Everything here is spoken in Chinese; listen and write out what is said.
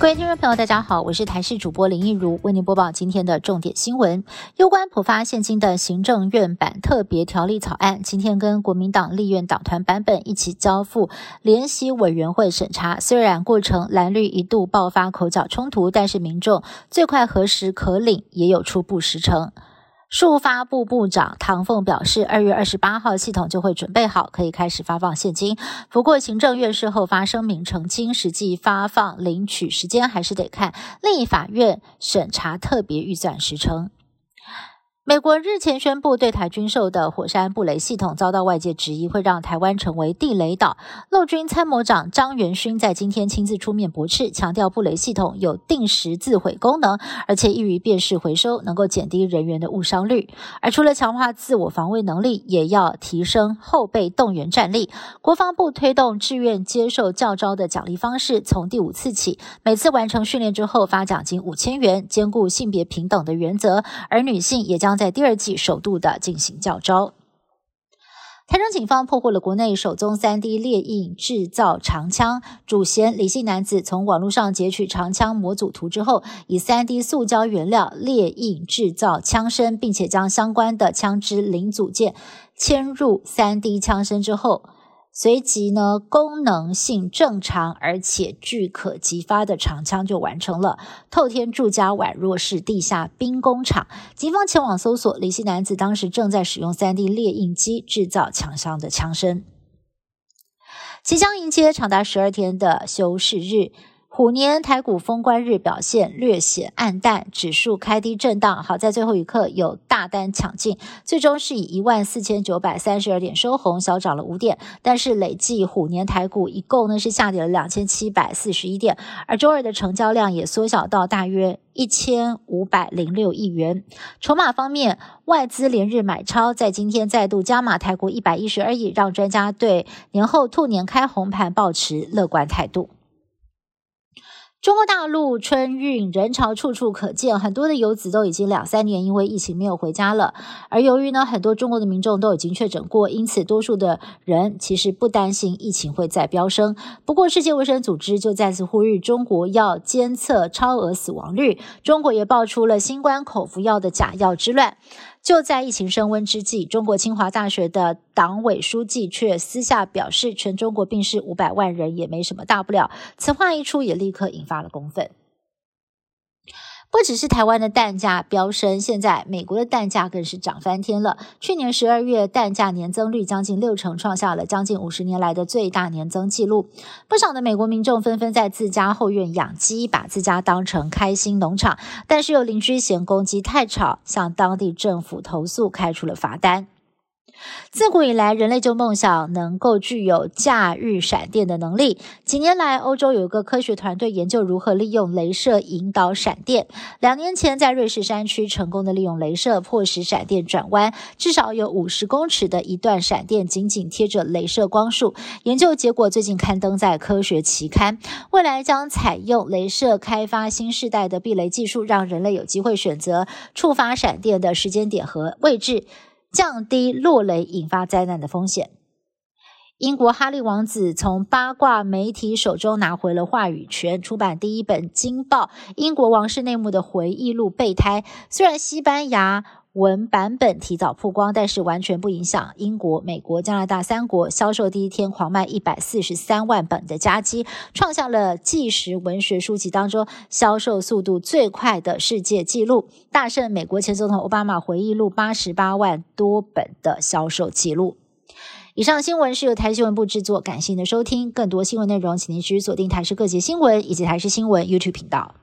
各位听众朋友，大家好，我是台视主播林一如，为您播报今天的重点新闻。有关普发现金的行政院版特别条例草案，今天跟国民党立院党团版本一起交付联席委员会审查。虽然过程蓝绿一度爆发口角冲突，但是民众最快何时可领，也有初步实成。数发部部长唐凤表示，二月二十八号系统就会准备好，可以开始发放现金。不过，行政院事后发声明澄清，实际发放领取时间还是得看立法院审查特别预算时程。美国日前宣布对台军售的火山布雷系统遭到外界质疑，会让台湾成为地雷岛。陆军参谋长张元勋在今天亲自出面驳斥，强调布雷系统有定时自毁功能，而且易于辨识回收，能够减低人员的误伤率。而除了强化自我防卫能力，也要提升后备动员战力。国防部推动志愿接受教招的奖励方式，从第五次起，每次完成训练之后发奖金五千元，兼顾性别平等的原则。而女性也将在第二季首度的进行教招。台中警方破获了国内首宗三 D 列印制造长枪，主嫌李姓男子从网络上截取长枪模组图之后，以三 D 塑胶原料列印制造枪身，并且将相关的枪支零组件嵌入三 D 枪身之后。随即呢，功能性正常而且具可激发的长枪就完成了。透天住家宛若是地下兵工厂。警方前往搜索，里系男子当时正在使用 3D 列印机制造枪伤的枪身。即将迎接长达十二天的休市日。虎年台股封关日表现略显暗淡，指数开低震荡。好在最后一刻有大单抢进，最终是以一万四千九百三十二点收红，小涨了五点。但是累计虎年台股一共呢是下跌了两千七百四十一点，而周二的成交量也缩小到大约一千五百零六亿元。筹码方面，外资连日买超，在今天再度加码台股一百一十二亿，让专家对年后兔年开红盘保持乐观态度。中国大陆春运人潮处处可见，很多的游子都已经两三年因为疫情没有回家了。而由于呢，很多中国的民众都已经确诊过，因此多数的人其实不担心疫情会再飙升。不过，世界卫生组织就再次呼吁中国要监测超额死亡率。中国也爆出了新冠口服药的假药之乱。就在疫情升温之际，中国清华大学的党委书记却私下表示，全中国病逝五百万人也没什么大不了。此话一出，也立刻引发了公愤。不只是台湾的蛋价飙升，现在美国的蛋价更是涨翻天了。去年十二月，蛋价年增率将近六成，创下了将近五十年来的最大年增纪录。不少的美国民众纷纷在自家后院养鸡，把自家当成开心农场。但是有邻居嫌公鸡太吵，向当地政府投诉，开出了罚单。自古以来，人类就梦想能够具有驾驭闪电的能力。几年来，欧洲有一个科学团队研究如何利用镭射引导闪电。两年前，在瑞士山区成功的利用镭射迫使闪电转弯，至少有五十公尺的一段闪电紧紧贴着镭射光束。研究结果最近刊登在科学期刊。未来将采用镭射开发新时代的避雷技术，让人类有机会选择触发闪电的时间点和位置。降低落雷引发灾难的风险。英国哈利王子从八卦媒体手中拿回了话语权，出版第一本《惊爆英国王室内幕的回忆录》备胎。虽然西班牙。文版本提早曝光，但是完全不影响英国、美国、加拿大三国销售第一天狂卖一百四十三万本的家机，创下了纪实文学书籍当中销售速度最快的世界纪录，大胜美国前总统奥巴马回忆录八十八万多本的销售记录。以上新闻是由台新闻部制作，感谢您的收听。更多新闻内容，请您持续锁定台视各节新闻以及台视新闻 YouTube 频道。